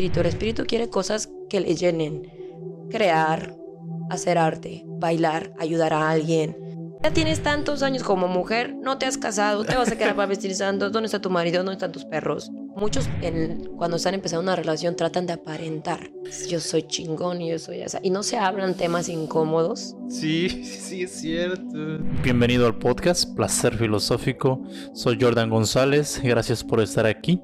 espíritu. El espíritu quiere cosas que le llenen. Crear, hacer arte, bailar, ayudar a alguien. Ya tienes tantos años como mujer, no te has casado, te vas a quedar santo. ¿dónde está tu marido? ¿Dónde están tus perros? Muchos cuando están empezando una relación tratan de aparentar. Yo soy chingón y yo soy esa. Y no se hablan temas incómodos. Sí, sí, es cierto. Bienvenido al podcast Placer Filosófico. Soy Jordan González. Gracias por estar aquí.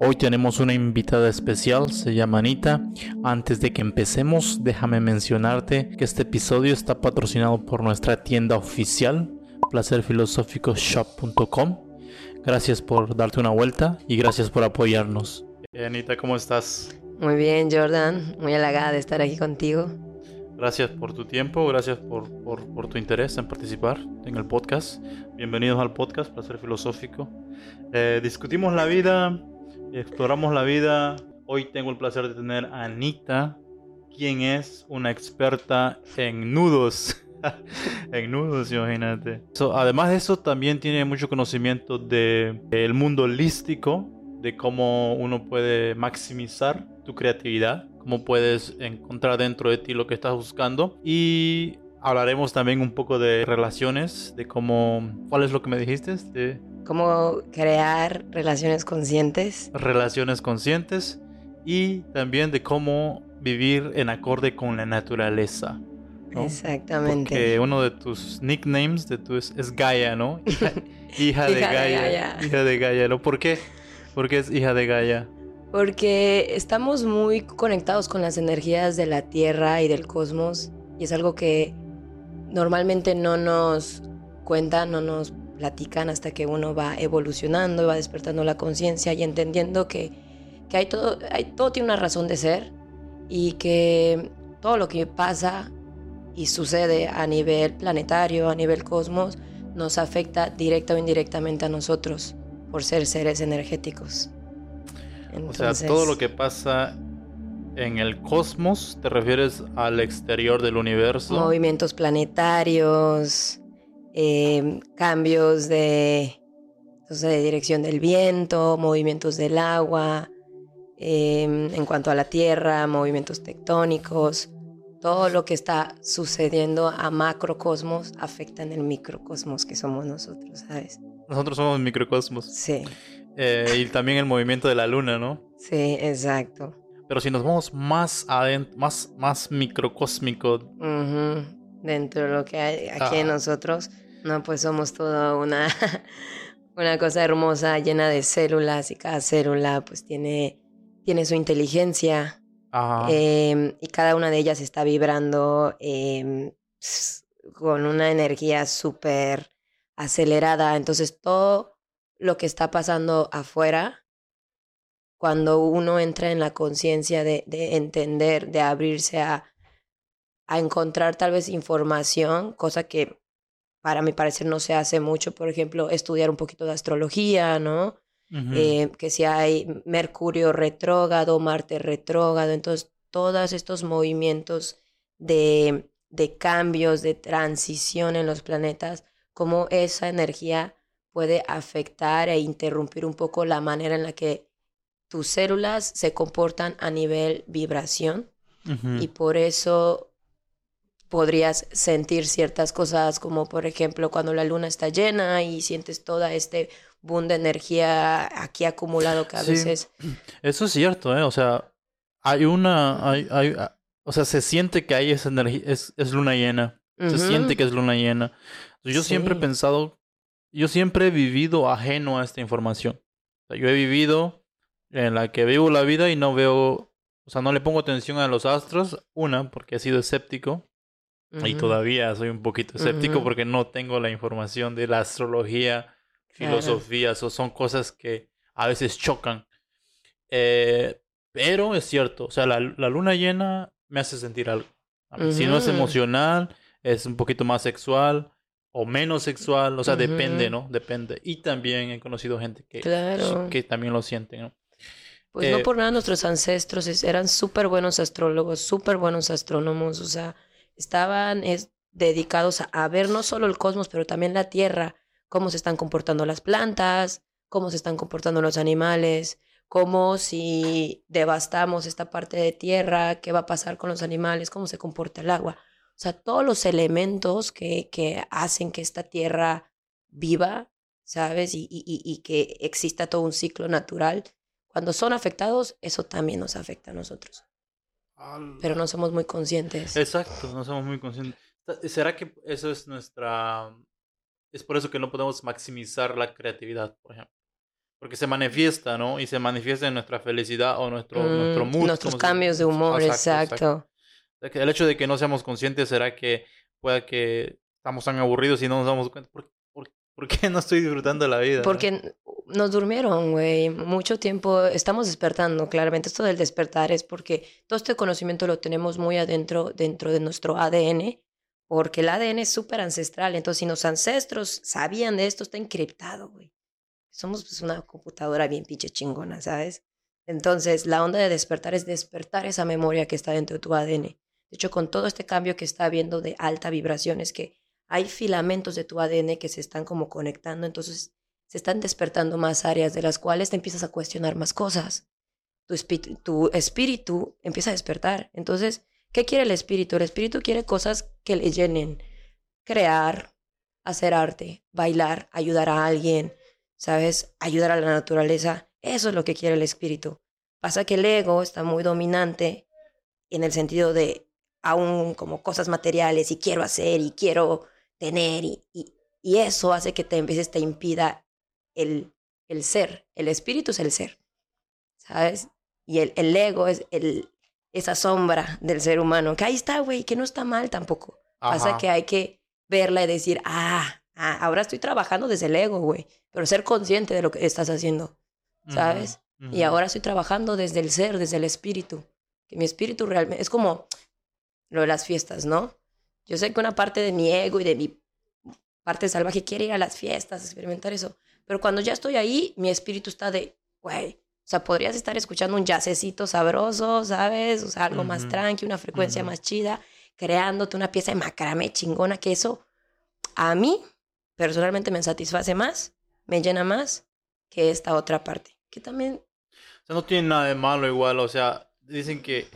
Hoy tenemos una invitada especial, se llama Anita. Antes de que empecemos, déjame mencionarte que este episodio está patrocinado por nuestra tienda oficial, placerfilosóficoshop.com. Gracias por darte una vuelta y gracias por apoyarnos. Anita, ¿cómo estás? Muy bien, Jordan. Muy halagada de estar aquí contigo. Gracias por tu tiempo, gracias por, por, tu interés en participar en el podcast. Bienvenidos al podcast Placer Filosófico. Eh, discutimos la vida, exploramos la vida. Hoy tengo el placer de tener a Anita, quien es una experta en nudos. en nudos, imagínate. además de eso, también tiene mucho conocimiento del el mundo holístico, de cómo uno puede maximizar tu creatividad, cómo puedes encontrar dentro de ti lo que estás buscando. Y hablaremos también un poco de relaciones, de cómo... ¿Cuál es lo que me dijiste? De cómo crear relaciones conscientes. Relaciones conscientes y también de cómo vivir en acorde con la naturaleza. Exactamente. Porque uno de tus nicknames de tu es, Gaia, ¿no? Hija, de, Gaia, Hija de Gaia, ¿no? ¿Por qué? ¿Por qué es hija de Gaia? Porque estamos muy conectados con las energías de la Tierra y del cosmos y es algo que normalmente no nos cuentan, no nos platican hasta que uno va evolucionando, va despertando la conciencia y entendiendo que, hay todo, hay, todo tiene una razón de ser y que todo lo que pasa y sucede a nivel planetario, a nivel cosmos, nos afecta directa o indirectamente a nosotros por ser seres energéticos. o sea, todo lo que pasa en el cosmos, ¿te refieres al exterior del universo? Movimientos planetarios, Em, cambios de, de dirección del viento, movimientos del agua, em, en cuanto a la tierra, movimientos tectónicos, todo lo que está sucediendo a macrocosmos afecta en el microcosmos que somos nosotros, ¿sabes? Nosotros somos microcosmos. Sí. Eh, y también el movimiento de la luna, ¿no? Sí, exacto. Pero si nos vamos más adentro, más, más microcósmico. Dentro de lo que hay aquí en nosotros, no, pues somos toda una, una cosa hermosa, llena de células y cada célula pues tiene, tiene su inteligencia. Em, y cada una de ellas está vibrando em, con una energía súper acelerada. Entonces todo lo que está pasando afuera, cuando uno entra en la conciencia de, de, entender, de abrirse a, a encontrar tal vez información, cosa que para mi parecer no se hace mucho, por ejemplo, estudiar un poquito de astrología, ¿no? Eh, que si hay Mercurio retrógrado, Marte retrógrado, entonces todos estos movimientos de, de cambios, de transición en los planetas, cómo esa energía puede afectar e interrumpir un poco la manera en la que tus células se comportan a nivel vibración. Y por eso podrías sentir ciertas cosas como por ejemplo cuando la luna está llena y sientes toda este boom de energía aquí acumulado que a veces... Eso es cierto, ¿eh? O sea, hay una... Hay, hay, o sea, se siente que hay esa energía, es, es luna llena. Se siente que es luna llena. Yo siempre he pensado, yo siempre he vivido ajeno a esta información. O sea, yo he vivido en la que vivo la vida y no veo, o sea, no le pongo atención a los astros. Una, porque he sido escéptico. Y todavía soy un poquito escéptico porque no tengo la información de la astrología, filosofía, o son cosas que a veces chocan. Eh, pero es cierto, o sea, la, luna llena me hace sentir algo. Si no es emocional, es un poquito más sexual o menos sexual, o sea, depende, ¿no? Depende. Y también he conocido gente que, que también lo siente, ¿no? Pues no eh, por nada nuestros ancestros eran súper buenos astrólogos, súper buenos astrónomos, o sea, estaban es, dedicados a, ver no solo el cosmos, pero también la Tierra, cómo se están comportando las plantas, cómo se están comportando los animales, cómo si devastamos esta parte de tierra, qué va a pasar con los animales, cómo se comporta el agua. O sea, todos los elementos que, que hacen que esta tierra viva, ¿sabes? Y, y, y, que exista todo un ciclo natural. Cuando son afectados, eso también nos afecta a nosotros. Pero no somos muy conscientes. Exacto, no somos muy conscientes. ¿Será que eso es nuestra... Es por eso que no podemos maximizar la creatividad, por ejemplo? Porque se manifiesta, ¿no? Y se manifiesta en nuestra felicidad o nuestro, nuestro mm, mood. Nuestros cambios de humor, exacto. El hecho de que no seamos conscientes será que pueda que estamos tan aburridos y no nos damos cuenta. ¿Por, por, qué no estoy disfrutando de la vida? Porque nos durmieron, güey. Mucho tiempo estamos despertando, claramente. Esto del despertar es porque todo este conocimiento lo tenemos muy adentro, dentro de nuestro ADN. Porque el ADN es súper ancestral. Entonces, si los ancestros sabían de esto, está encriptado, güey somos pues, una computadora bien pinche chingona, ¿sabes? Entonces, la onda de despertar es despertar esa memoria que está dentro de tu ADN. De hecho, con todo este cambio que está habiendo de alta vibración, es que hay filamentos de tu ADN que se están como conectando, entonces se están despertando más áreas de las cuales te empiezas a cuestionar más cosas. Tu, espíritu, tu espíritu empieza a despertar. Entonces, ¿qué quiere el espíritu? El espíritu quiere cosas que le llenen. Crear, hacer arte, bailar, ayudar a alguien, ¿sabes? Ayudar a la naturaleza. Eso es lo que quiere el espíritu. Pasa que el ego está muy dominante en el sentido de aún como cosas materiales y quiero hacer y quiero tener y, y, eso hace que te empieces, te impida el, el ser. El espíritu es el ser, ¿sabes? Y el, el ego es el, esa sombra del ser humano, que ahí está, güey, que no está mal tampoco. Pasa que hay que verla y decir, ah, ah, ahora estoy trabajando desde el ego, güey pero ser consciente de lo que estás haciendo, ¿sabes? Y ahora estoy trabajando desde el ser, desde el espíritu, que mi espíritu realmente es como lo de las fiestas, ¿no? Yo sé que una parte de mi ego y de mi parte salvaje quiere ir a las fiestas, experimentar eso, pero cuando ya estoy ahí, mi espíritu está de, güey, o sea, podrías estar escuchando un jazzecito sabroso, ¿sabes? O sea, algo más tranqui, una frecuencia más chida, creándote una pieza de macramé chingona, que eso a mí personalmente me satisface más me llena más que esta otra parte. Que también... O sea, no tiene nada de malo igual, o sea, dicen que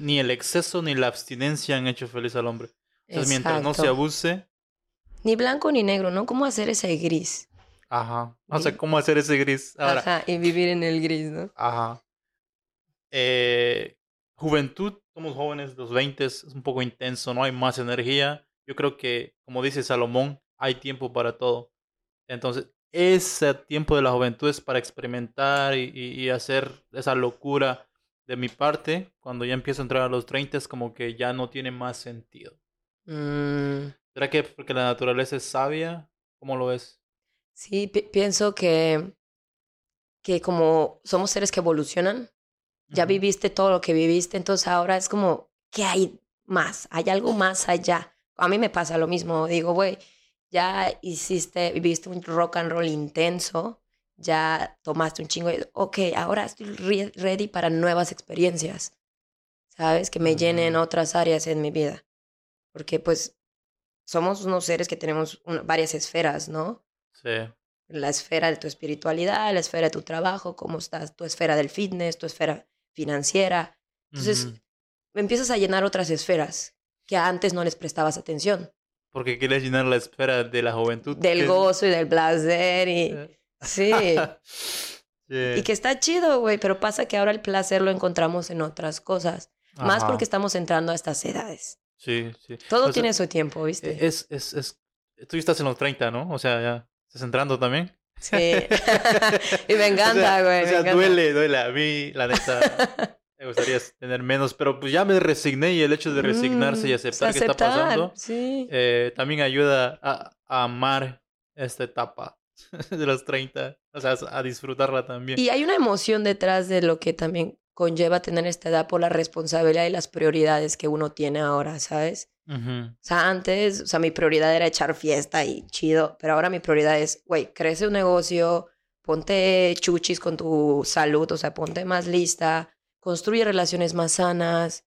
ni el exceso ni la abstinencia han hecho feliz al hombre. Entonces, mientras no se abuse... Ni blanco ni negro, ¿no? ¿Cómo hacer ese gris? Ajá. O sea, ¿cómo hacer ese gris? Ahora, Ajá, y vivir en el gris, ¿no? Ajá. Eh, juventud, somos jóvenes, los 20 es un poco intenso, no hay más energía. Yo creo que, como dice Salomón, hay tiempo para todo. Entonces, ese tiempo de la juventud es para experimentar y, hacer esa locura de mi parte. Cuando ya empiezo a entrar a los 30 es como que ya no tiene más sentido. Mm. ¿Será que porque la naturaleza es sabia? ¿Cómo lo ves? Sí, pienso que, que como somos seres que evolucionan, ya viviste todo lo que viviste, entonces ahora es como, ¿qué hay más? Hay algo más allá. A mí me pasa lo mismo, digo, güey, ya hiciste, viviste un rock and roll intenso, ya tomaste un chingo de, ok, ahora estoy ready para nuevas experiencias, ¿sabes? Que me llenen otras áreas en mi vida. Porque pues somos unos seres que tenemos varias esferas, ¿no? Sí. La esfera de tu espiritualidad, la esfera de tu trabajo, cómo estás, tu esfera del fitness, tu esfera financiera. Entonces, me empiezas a llenar otras esferas que antes no les prestabas atención. Porque quieres llenar la esfera de la juventud. Del gozo y del placer y... Eh. Sí. Y que está chido, güey, pero pasa que ahora el placer lo encontramos en otras cosas. Más porque estamos entrando a estas edades. Sí, sí. Todo tiene su tiempo, ¿viste? Es, es, es... Tú estás en los 30, ¿no? O sea, ya estás entrando también. Sí. y me encanta, güey. O sea, duele, duele. A mí, la neta, me gustaría tener menos, pero pues ya me resigné y el hecho de resignarse y mm, aceptar, que está pasando eh, también ayuda a, amar esta etapa de los 30, o sea, a disfrutarla también. Y hay una emoción detrás de lo que también conlleva tener esta edad por la responsabilidad y las prioridades que uno tiene ahora, ¿sabes? O sea, antes, o sea, mi prioridad era echar fiesta y chido, pero ahora mi prioridad es, güey, crece un negocio, ponte chuchis con tu salud, o sea, ponte más lista, construye relaciones más sanas,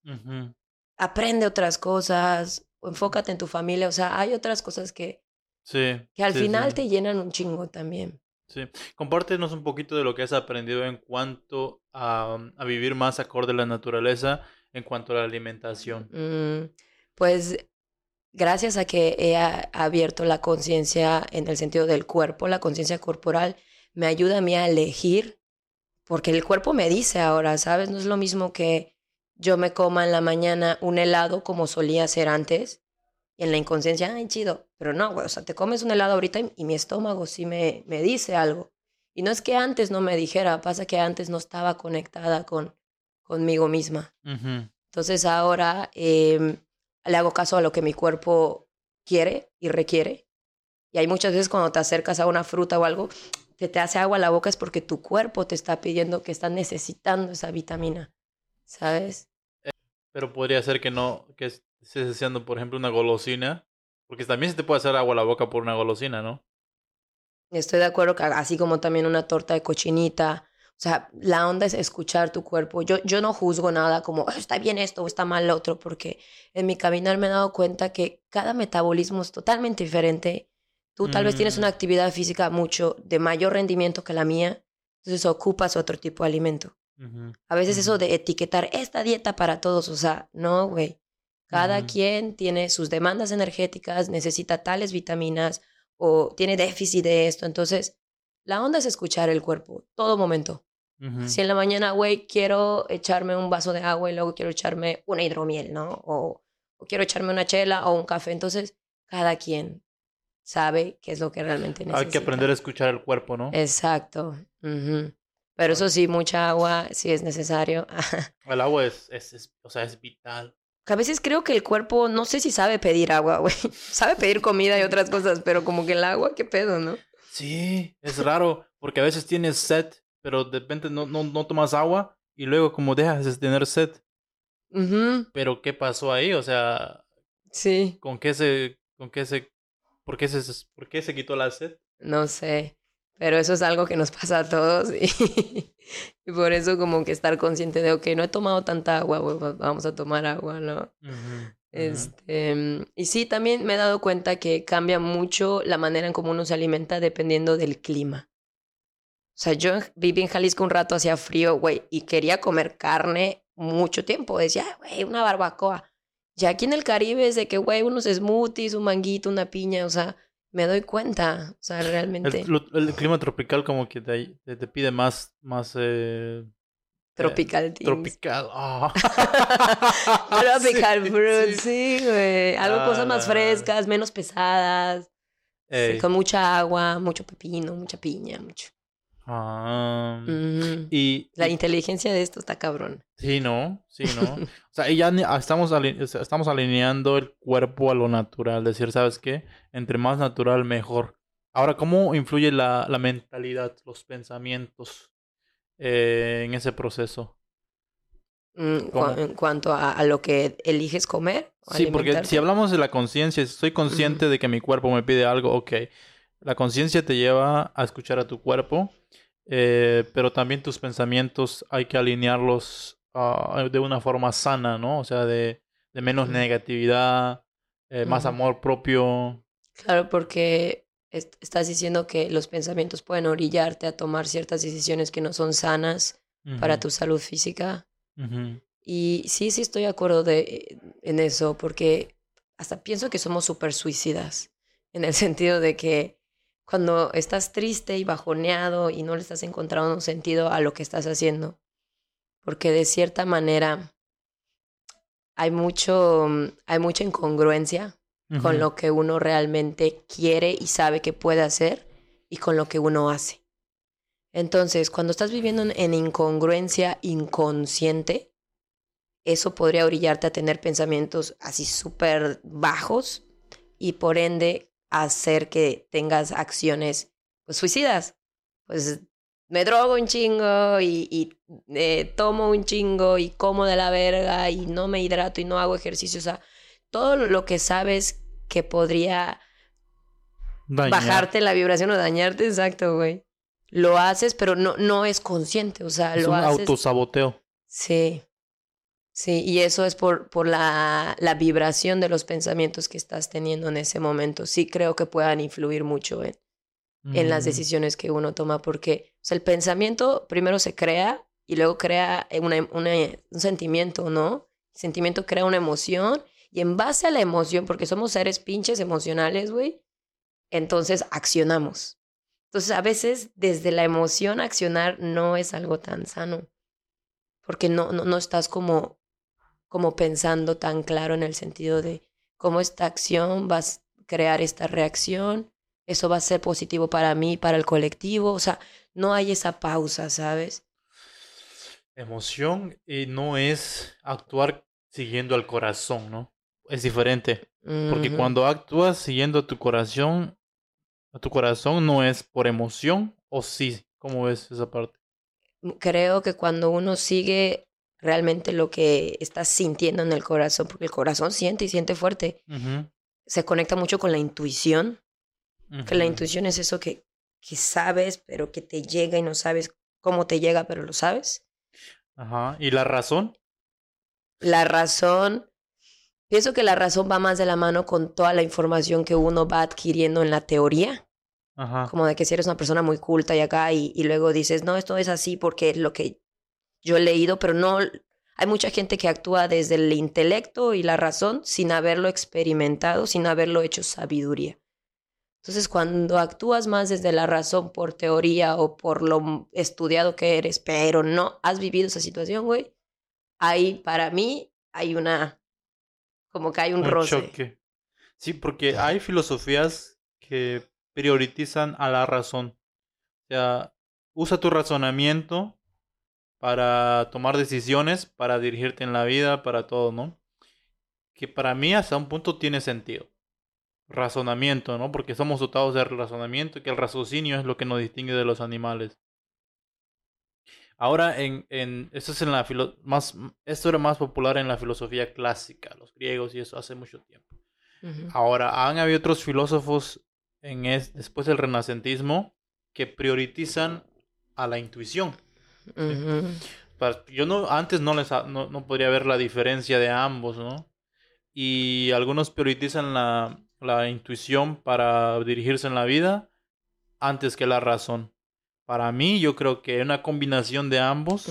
aprende otras cosas, enfócate en tu familia, o sea, hay otras cosas que, sí, que al final te llenan un chingo también. Sí, compártenos un poquito de lo que has aprendido en cuanto a, a vivir más acorde a la naturaleza, en cuanto a la alimentación. Mm, pues gracias a que he abierto la conciencia en el sentido del cuerpo, la conciencia corporal, me ayuda a mí a elegir, porque el cuerpo me dice ahora, ¿sabes? No es lo mismo que yo me coma en la mañana un helado como solía hacer antes, y en la inconsciencia, ay, chido, pero no, güey, o sea, te comes un helado ahorita y, mi estómago sí me, me dice algo. Y no es que antes no me dijera, pasa que antes no estaba conectada con conmigo misma. Entonces ahora eh, le hago caso a lo que mi cuerpo quiere y requiere. Y hay muchas veces cuando te acercas a una fruta o algo, que te hace agua a la boca es porque tu cuerpo te está pidiendo que está necesitando esa vitamina, ¿sabes? Pero podría ser que no, que estés haciendo, por ejemplo, una golosina, porque también se te puede hacer agua a la boca por una golosina, ¿no? Estoy de acuerdo que así como también una torta de cochinita o sea, la onda es escuchar tu cuerpo. Yo, yo no juzgo nada como, ah, está bien esto o está mal lo otro, porque en mi caminar me he dado cuenta que cada metabolismo es totalmente diferente. Tú tal vez tienes una mm. actividad física mucho de mayor rendimiento que la mía, entonces ocupas otro tipo de alimento. A veces eso de etiquetar esta dieta para todos, o sea, no, güey. Cada quien tiene sus demandas energéticas, necesita tales vitaminas o tiene déficit de esto. Entonces, la onda es escuchar el cuerpo, todo momento. Si en la mañana, güey, quiero echarme un vaso de agua y luego quiero echarme una hidromiel, ¿no? O, quiero echarme una chela o un café. Entonces, cada quien sabe qué es lo que realmente necesita. Hay que aprender a escuchar el cuerpo, ¿no? Exacto. Pero eso sí, mucha agua sí es necesario. el agua es, es, o sea, es vital. A veces creo que el cuerpo, no sé si sabe pedir agua, güey. sabe pedir comida y otras cosas, pero como que el agua, qué pedo, ¿no? Sí, es raro, porque a veces tienes sed pero de repente no, no, no tomas agua y luego como dejas de tener sed. Pero ¿qué pasó ahí? O sea, sí. ¿Con qué se, con qué se, por qué se, por qué se quitó la sed? No sé, pero eso es algo que nos pasa a todos y, por eso como que estar consciente de, ok, no he tomado tanta agua, vamos a tomar agua, ¿no? Este, y sí, también me he dado cuenta que cambia mucho la manera en cómo uno se alimenta dependiendo del clima. O sea, yo viví en Jalisco un rato, hacía frío, güey, y quería comer carne mucho tiempo. Decía, güey, una barbacoa. Ya aquí en el Caribe es de que, güey, unos smoothies, un manguito, una piña, o sea, me doy cuenta, o sea, realmente. El, clima tropical como que te, te, pide más, más... Eh, tropical, eh, Tropical, oh. Tropical fruit, sí, güey. Algo, cosas más frescas, menos pesadas. con mucha agua, mucho pepino, mucha piña, mucho. Ah, y la inteligencia de esto está cabrón. Sí, no, sí, no. o sea, ya estamos, estamos alineando el cuerpo a lo natural, decir, ¿sabes qué? Entre más natural, mejor. Ahora, ¿cómo influye la, la mentalidad, los pensamientos eh, en ese proceso? Mm, en cuanto a, lo que eliges comer. Sí, porque si hablamos de la conciencia, estoy consciente de que mi cuerpo me pide algo, ok. La conciencia te lleva a escuchar a tu cuerpo eh, pero también tus pensamientos hay que alinearlos ah, de una forma sana, ¿no? O sea, de, de menos negatividad, eh, más amor propio. Claro, porque estás diciendo que los pensamientos pueden orillarte a tomar ciertas decisiones que no son sanas para tu salud física. Y sí, sí estoy de acuerdo de, en eso, porque hasta pienso que somos súper suicidas, en el sentido de que cuando estás triste y bajoneado y no le estás encontrando un sentido a lo que estás haciendo. Porque de cierta manera hay mucho, hay mucha incongruencia con lo que uno realmente quiere y sabe que puede hacer y con lo que uno hace. Entonces, cuando estás viviendo en incongruencia inconsciente, eso podría orillarte a tener pensamientos así súper bajos y por ende hacer que tengas acciones pues, suicidas. Pues me drogo un chingo y, y eh, tomo un chingo y como de la verga y no me hidrato y no hago ejercicio. O sea, todo lo que sabes que podría bajarte la vibración o dañarte, exacto, güey. Lo haces, pero no, no es consciente, o sea, es lo un autosaboteo. Sí. Sí, y eso es por, por la, la, vibración de los pensamientos que estás teniendo en ese momento. Sí creo que puedan influir mucho en, en las Mm, decisiones que uno toma, porque o sea, el pensamiento primero se crea y luego crea una- una- un sentimiento, ¿no? El sentimiento crea una emoción y en base a la emoción, porque somos seres pinches emocionales, güey, entonces accionamos. Entonces a veces desde la emoción accionar no es algo tan sano, porque no, no, no estás como, como pensando tan claro en el sentido de cómo esta acción va a crear esta reacción, eso va a ser positivo para mí, para el colectivo, o sea, no hay esa pausa, ¿sabes? Emoción y no es actuar siguiendo al corazón, ¿no? Es diferente. Porque cuando actúas siguiendo a tu corazón, a tu corazón no es por emoción o sí. ¿Cómo ves esa parte? Creo que cuando uno sigue realmente lo que está sintiendo en el corazón, porque el corazón siente y siente fuerte, se conecta mucho con la intuición, que la intuición es eso que, que sabes, pero que te llega y no sabes cómo te llega, pero lo sabes. Ajá. ¿Y la razón? La razón, pienso que la razón va más de la mano con toda la información que uno va adquiriendo en la teoría, Ajá. como de que si eres una persona muy culta y acá y, y luego dices, no, esto es así porque es lo que yo he leído, pero no, hay mucha gente que actúa desde el intelecto y la razón sin haberlo experimentado, sin haberlo hecho sabiduría. Entonces, cuando actúas más desde la razón por teoría o por lo estudiado que eres, pero no has vivido esa situación, güey, ahí para mí hay una, como que hay un, Un roce. choque. Sí, porque hay filosofías que priorizan a la razón. O sea, usa tu razonamiento para tomar decisiones, para dirigirte en la vida, para todo, ¿no? Que para mí hasta un punto tiene sentido. Razonamiento, ¿no? Porque somos dotados de razonamiento y que el raciocinio es lo que nos distingue de los animales. Ahora, en, en, esto, es en la filo- más, esto era más popular en la filosofía clásica, los griegos y eso hace mucho tiempo. Ahora, han habido otros filósofos en es, después del renacentismo que priorizan a la intuición. Para- Yo no, antes no, les, no, no podría ver la diferencia de ambos, ¿no? Y algunos priorizan la, la intuición para dirigirse en la vida antes que la razón. Para mí, yo creo que una combinación de ambos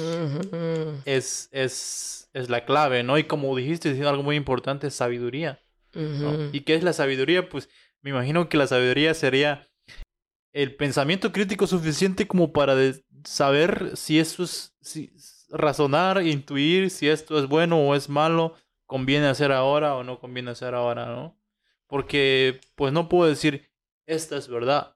es, es, es la clave, ¿no? Y como dijiste, diciendo algo muy importante, sabiduría. ¿Y qué es la sabiduría? Pues me imagino que la sabiduría sería el pensamiento crítico suficiente como para saber si eso es, si, razonar, intuir si esto es bueno o es malo, conviene hacer ahora o no conviene hacer ahora, ¿no? Porque pues no puedo decir, esta es verdad,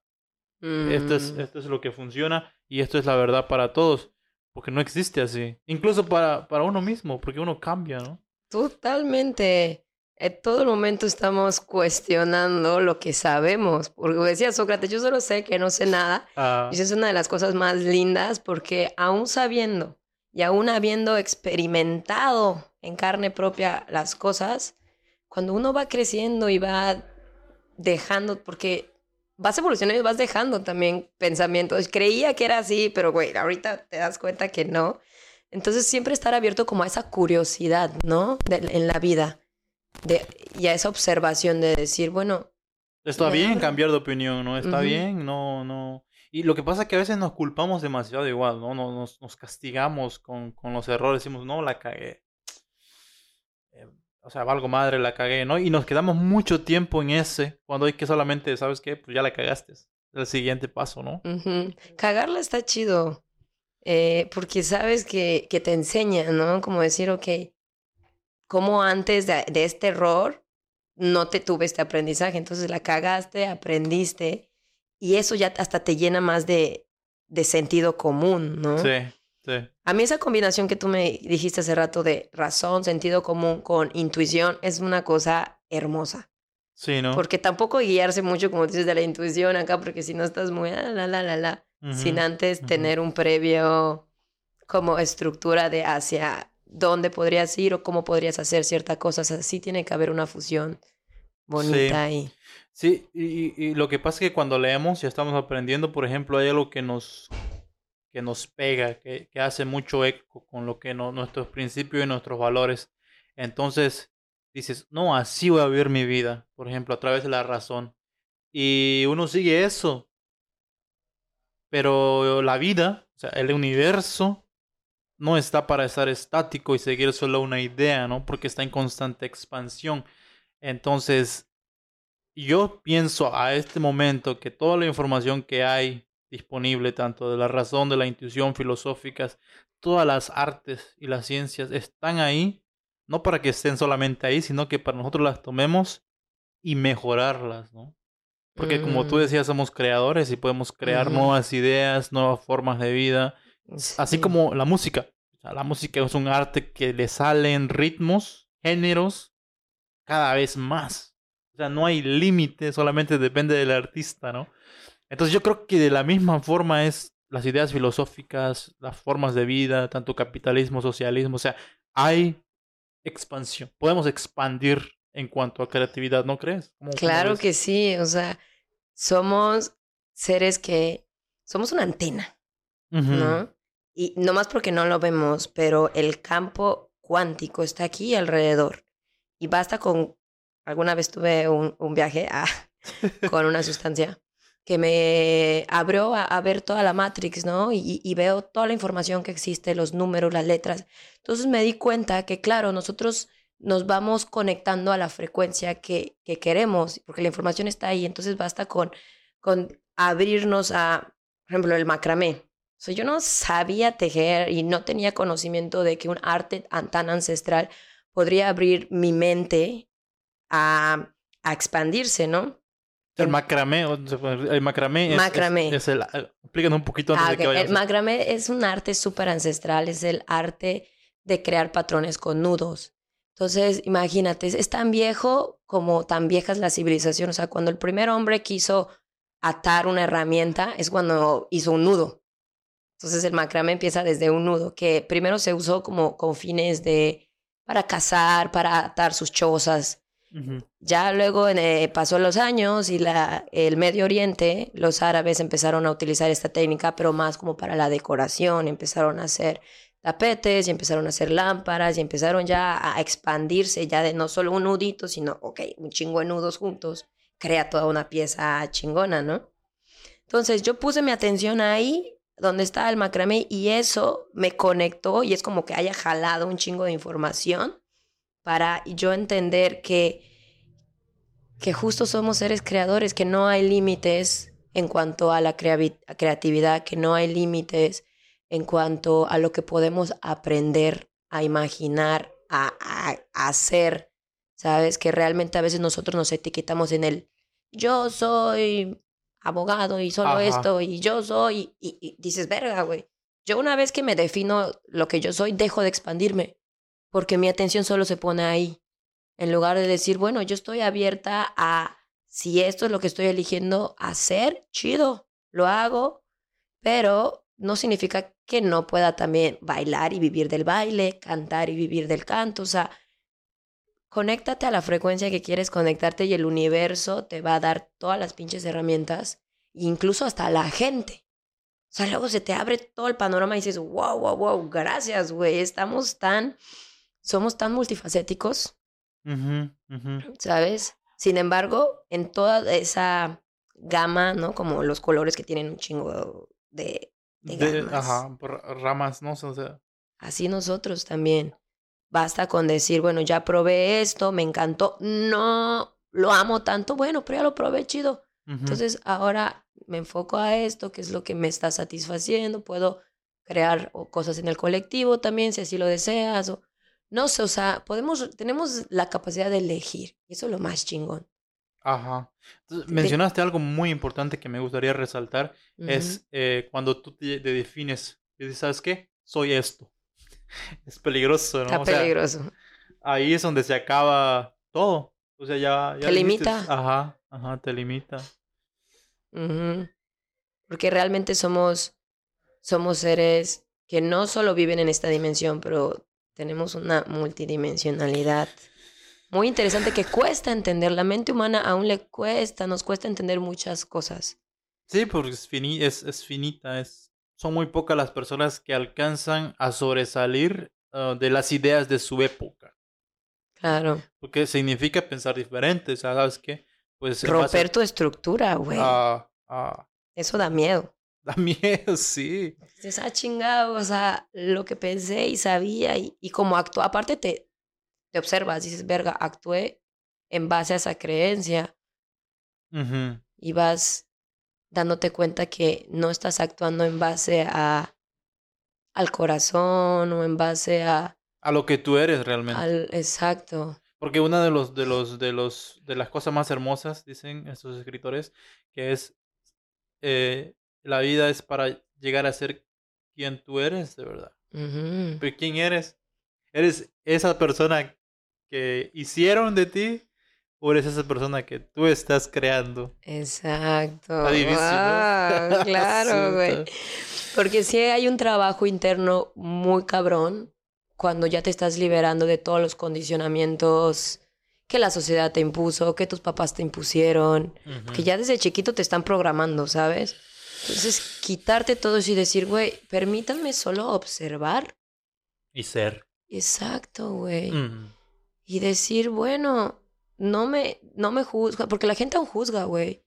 esto es, Mm. esto es lo que funciona y esto es la verdad para todos, porque no existe así, incluso para, para uno mismo, porque uno cambia, ¿no? Totalmente. En todo el momento estamos cuestionando lo que sabemos. Porque decía Sócrates, yo solo sé que no sé nada. Ah, Y eso es una de las cosas más lindas porque aún sabiendo y aún habiendo experimentado en carne propia las cosas, cuando uno va creciendo y va dejando, porque vas evolucionando y vas dejando también pensamientos. Creía que era así, pero güey, ahorita te das cuenta que no. Entonces siempre estar abierto como a esa curiosidad, ¿no? De- en la vida. De, y a esa observación de decir, bueno, Está bien cambiar de opinión, ¿no? Está bien, no, no. Y lo que pasa es que a veces nos culpamos demasiado igual, ¿no? Nos, nos, nos castigamos con, con los errores, decimos, no, la cagué. O sea, valgo madre, la cagué, ¿no? Y nos quedamos mucho tiempo en ese, cuando hay que solamente, ¿sabes qué? Pues ya la cagaste. El siguiente paso, ¿no? Cagarla está chido, eh, porque sabes que, que te enseña, ¿no? Como decir, ok, como antes de, de este error no te tuve este aprendizaje, entonces la cagaste, aprendiste, y eso ya hasta te llena más de, de sentido común, ¿no? Sí, sí. A mí esa combinación que tú me dijiste hace rato de razón, sentido común con intuición es una cosa hermosa. Sí, ¿no? Porque tampoco guiarse mucho, como dices, de la intuición acá, porque si no estás muy ah, la, la, la, la, sin antes tener un previo como estructura de hacia dónde podrías ir o cómo podrías hacer ciertas cosas. Así tiene que haber una fusión bonita ahí. Sí, y, y- y lo que pasa es que cuando leemos y estamos aprendiendo, por ejemplo, hay algo que nos, que nos pega, que, que hace mucho eco con lo que no, nuestros principios y nuestros valores. Entonces dices, no, así voy a vivir mi vida, por ejemplo, a través de la razón. Y uno sigue eso. Pero la vida, o sea, el universo, no está para estar estático y seguir solo una idea, ¿no? Porque está en constante expansión. Entonces, yo pienso a este momento que toda la información que hay disponible, tanto de la razón, de la intuición filosóficas, todas las artes y las ciencias están ahí, no para que estén solamente ahí, sino que para nosotros las tomemos y mejorarlas, ¿no? Porque como tú mm. decías, somos creadores y podemos crear nuevas ideas, nuevas formas de vida, así como la música. la música es un arte que le salen ritmos, géneros, cada vez más. O sea, no hay límite, solamente depende del artista, ¿no? Entonces yo creo que de la misma forma es las ideas filosóficas, las formas de vida, tanto capitalismo, socialismo, o sea, hay expansión. Podemos expandir en cuanto a creatividad, ¿no crees? claro que sí, o sea, somos seres que somos una antena, ¿no? Y no más porque no lo vemos, pero el campo cuántico está aquí alrededor. Y basta con, alguna vez tuve un, un viaje a, con una sustancia que me abrió a, ver toda la Matrix, ¿no? Y, y, veo toda la información que existe, los números, las letras. Entonces me di cuenta que, claro, nosotros nos vamos conectando a la frecuencia que, que queremos, porque la información está ahí, entonces basta con, con abrirnos a, por ejemplo, el macramé. O sea, yo no sabía tejer y no tenía conocimiento de que un arte tan ancestral podría abrir mi mente a, a expandirse, ¿no? El macramé, el macramé es, macramé. es, el... Explícanos un poquito antes ah, de que vayamos. El macramé es un arte súper ancestral, es el arte de crear patrones con nudos. Entonces, imagínate, es tan viejo como tan vieja es la civilización. O sea, cuando el primer hombre quiso atar una herramienta, es cuando hizo un nudo. Entonces, el macramé empieza desde un nudo, que primero se usó como con fines de, para cazar, para atar sus chozas, ya luego eh, pasó los años y el Medio Oriente, los árabes empezaron a utilizar esta técnica, pero más como para la decoración, empezaron a hacer tapetes y empezaron a hacer lámparas y empezaron ya a expandirse ya de no solo un nudito, sino, ok, un chingo de nudos juntos, crea toda una pieza chingona, ¿no? Entonces yo puse mi atención ahí donde está el macramé y eso me conectó y es como que haya jalado un chingo de información para yo entender que, que justo somos seres creadores, que no hay límites en cuanto a la creatividad, que no hay límites en cuanto a lo que podemos aprender, a imaginar, a, hacer, ¿sabes? Que realmente a veces nosotros nos etiquetamos en el yo soy abogado y solo esto y yo soy y, y dices, verga, güey. Yo una vez que me defino lo que yo soy, dejo de expandirme porque mi atención solo se pone ahí. En lugar de decir, bueno, yo estoy abierta a si esto es lo que estoy eligiendo hacer, chido, lo hago, pero no significa que no pueda también bailar y vivir del baile, cantar y vivir del canto, o sea, conéctate a la frecuencia que quieres conectarte y el universo te va a dar todas las pinches herramientas, incluso hasta la gente. O sea, luego se te abre todo el panorama y dices, wow, wow, wow, gracias, güey, estamos tan somos tan multifacéticos, ¿sabes? Sin embargo, en toda esa gama, ¿no? Como los colores que tienen un chingo de, de, Ajá, ramas, ¿no? O sea... Así nosotros también. Basta con decir, bueno, ya probé esto, me encantó, no lo amo tanto, bueno, pero ya lo probé chido. Entonces ahora me enfoco a esto, que es lo que me está satisfaciendo, puedo crear cosas en el colectivo también, si así lo deseas, o no sé, o sea, podemos, tenemos la capacidad de elegir. Y eso es lo más chingón. Ajá. mencionaste algo muy importante que me gustaría resaltar. Es eh, cuando tú te, defines y dices, ¿sabes qué? Soy esto. es peligroso, ¿no? Está peligroso. ahí es donde se acaba todo. O sea, ya... te limita. Ajá, ajá, te limita. Porque realmente somos, somos seres que no solo viven en esta dimensión, pero tenemos una multidimensionalidad muy interesante que cuesta entender. La mente humana aún le cuesta, nos cuesta entender muchas cosas. Sí, porque es, es, finita, es, son muy pocas las personas que alcanzan a sobresalir ah, de las ideas de su época. Claro. Porque significa pensar diferente, o sea, ¿sabes qué? Pues Romper tu estructura, güey. Ah, ah. Eso da miedo. Da miedo, sí. Dices, ah, chingado, o sea, lo que pensé y sabía y, y como actuó, aparte te, te observas, dices, verga, actué en base a esa creencia y vas dándote cuenta que no estás actuando en base a al corazón o en base a a lo que tú eres realmente. Al, exacto. Porque una de los de los de los de las cosas más hermosas dicen estos escritores que es eh, la vida es para llegar a ser quien tú eres de verdad. Pero quién eres? Eres esa persona que hicieron de ti o eres esa persona que tú estás creando. Exacto. claro, güey. Porque si hay un trabajo interno muy cabrón cuando ya te estás liberando de todos los condicionamientos que la sociedad te impuso, que tus papás te impusieron, que ya desde chiquito te están programando, ¿sabes? Entonces, quitarte todo eso y decir, güey, permítanme solo observar. Y ser. Exacto, güey. Y decir, bueno, no me, no me juzga, porque la gente aún juzga, güey.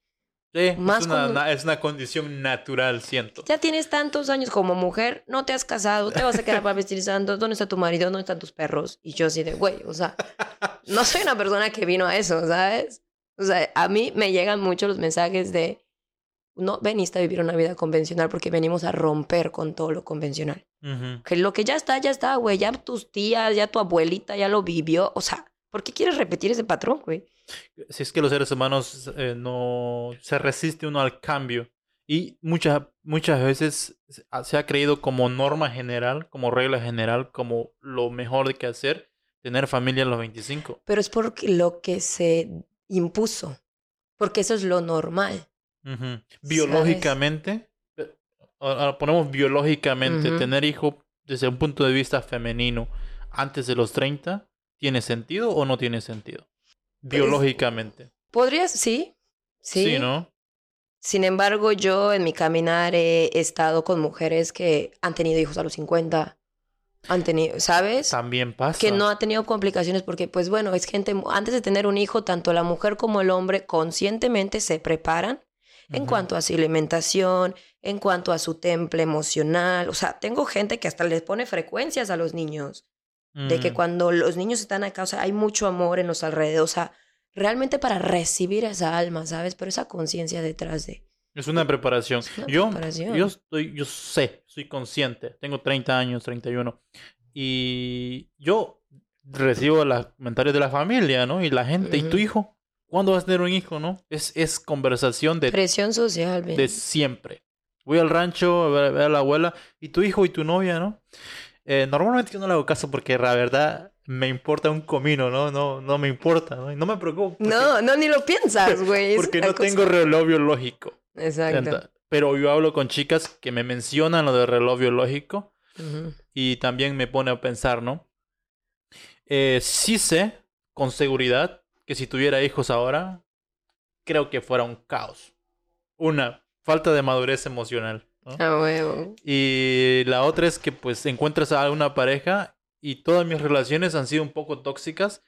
Sí, Más es, una, es una condición natural, siento. Ya tienes tantos años como mujer, no te has casado, te vas a quedar para vestir santo, ¿dónde está tu marido? ¿Dónde están tus perros? Y yo así de, güey, o sea, no soy una persona que vino a eso, ¿sabes? O sea, a mí me llegan mucho los mensajes de, no veniste a vivir una vida convencional porque venimos a romper con todo lo convencional. Que lo que ya está, ya está, güey, ya tus tías, ya tu abuelita ya lo vivió, o sea, ¿por qué quieres repetir ese patrón, güey? Si es que los seres humanos eh, no se resiste uno al cambio. Y muchas, muchas veces se ha creído como norma general, como regla general, como lo mejor de que hacer, tener familia a los 25. Pero es porque lo que se impuso, porque eso es lo normal. Biológicamente, ahora ponemos biológicamente, tener hijo desde un punto de vista femenino antes de los 30, ¿tiene sentido o no tiene sentido? Biológicamente. Podrías, sí. Sí. Sí, ¿no? Sin embargo, yo en mi caminar he estado con mujeres que han tenido hijos a los 50. Han tenido, ¿sabes? También pasa. Que no ha tenido complicaciones porque, pues bueno, es gente, antes de tener un hijo, tanto la mujer como el hombre conscientemente se preparan en cuanto a su alimentación, en cuanto a su temple emocional. O sea, tengo gente que hasta les pone frecuencias a los niños de que mm. cuando los niños están acá, o sea, hay mucho amor en los alrededores, o sea, realmente para recibir esa alma, ¿sabes? Pero esa conciencia detrás de... Es una preparación. yo, yo estoy, yo sé, soy consciente, tengo 30 años, 31, y yo recibo los comentarios de la familia, ¿no? Y la gente, ¿y tu hijo? ¿Cuándo vas a tener un hijo, no? Es, es conversación de... Presión social, De siempre. Voy al rancho a ver, a la abuela, ¿y tu hijo y tu novia, no? Eh, normalmente yo no le hago caso porque la verdad me importa un comino, ¿no? No, no me importa, ¿no? no me preocupo. No, no, ni lo piensas, güey. porque no tengo reloj biológico. Exacto. Pero yo hablo con chicas que me mencionan lo del reloj biológico y también me pone a pensar, ¿no? Eh, sí sé con seguridad que si tuviera hijos ahora, creo que fuera un caos. Una, falta de madurez emocional. Y la otra es que pues encuentras a una pareja y todas mis relaciones han sido un poco tóxicas.